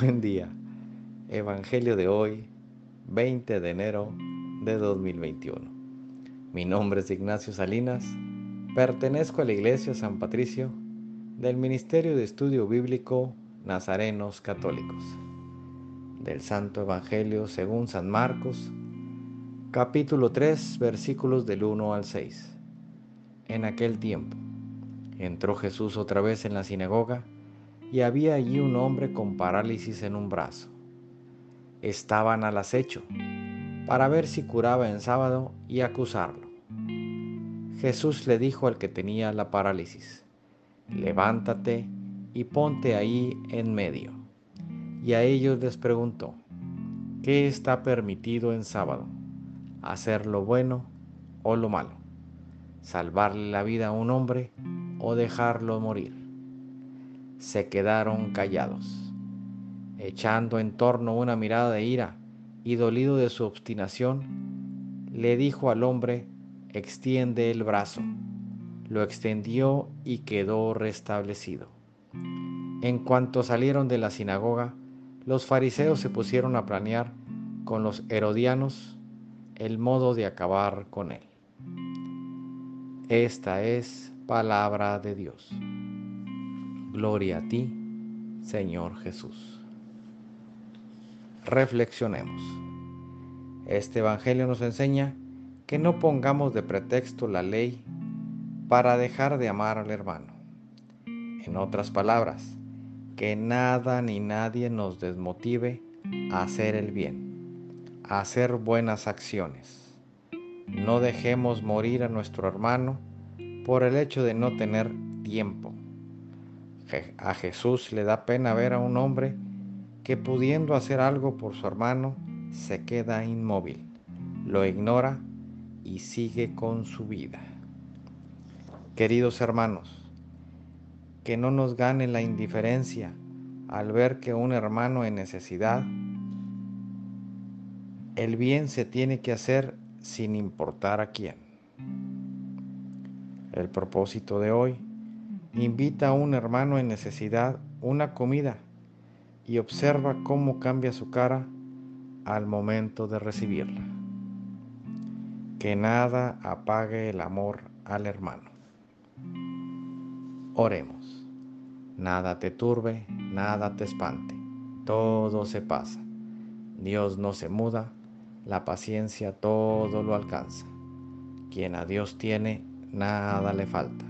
Buen día. Evangelio de hoy, 20 de enero de 2021. Mi nombre es Ignacio Salinas. Pertenezco a la Iglesia San Patricio del Ministerio de Estudio Bíblico Nazarenos Católicos. Del Santo Evangelio según San Marcos, capítulo 3, versículos del 1 al 6. En aquel tiempo, entró Jesús otra vez en la sinagoga y había allí un hombre con parálisis en un brazo. Estaban al acecho para ver si curaba en sábado y acusarlo. Jesús le dijo al que tenía la parálisis, levántate y ponte ahí en medio. Y a ellos les preguntó, ¿qué está permitido en sábado? ¿Hacer lo bueno o lo malo? ¿Salvarle la vida a un hombre o dejarlo morir? Se quedaron callados, echando en torno una mirada de ira y dolido de su obstinación, le dijo al hombre, extiende el brazo. Lo extendió y quedó restablecido. En cuanto salieron de la sinagoga, los fariseos se pusieron a planear con los herodianos el modo de acabar con él. Esta es palabra de Dios. Gloria a ti, Señor Jesús. Reflexionemos. Este Evangelio nos enseña que no pongamos de pretexto la ley para dejar de amar al hermano. En otras palabras, que nada ni nadie nos desmotive a hacer el bien, a hacer buenas acciones. No dejemos morir a nuestro hermano por el hecho de no tener tiempo a Jesús le da pena ver a un hombre que pudiendo hacer algo por su hermano, se queda inmóvil, lo ignora y sigue con su vida. Queridos hermanos, que no nos gane la indiferencia al ver que un hermano en necesidad, el bien se tiene que hacer sin importar a quién. El propósito de hoy invita a un hermano en necesidad una comida y observa cómo cambia su cara al momento de recibirla. Que nada apague el amor al hermano. Oremos. Nada te turbe, nada te espante. Todo se pasa. Dios no se muda, la paciencia todo lo alcanza. Quien a Dios tiene, nada le falta.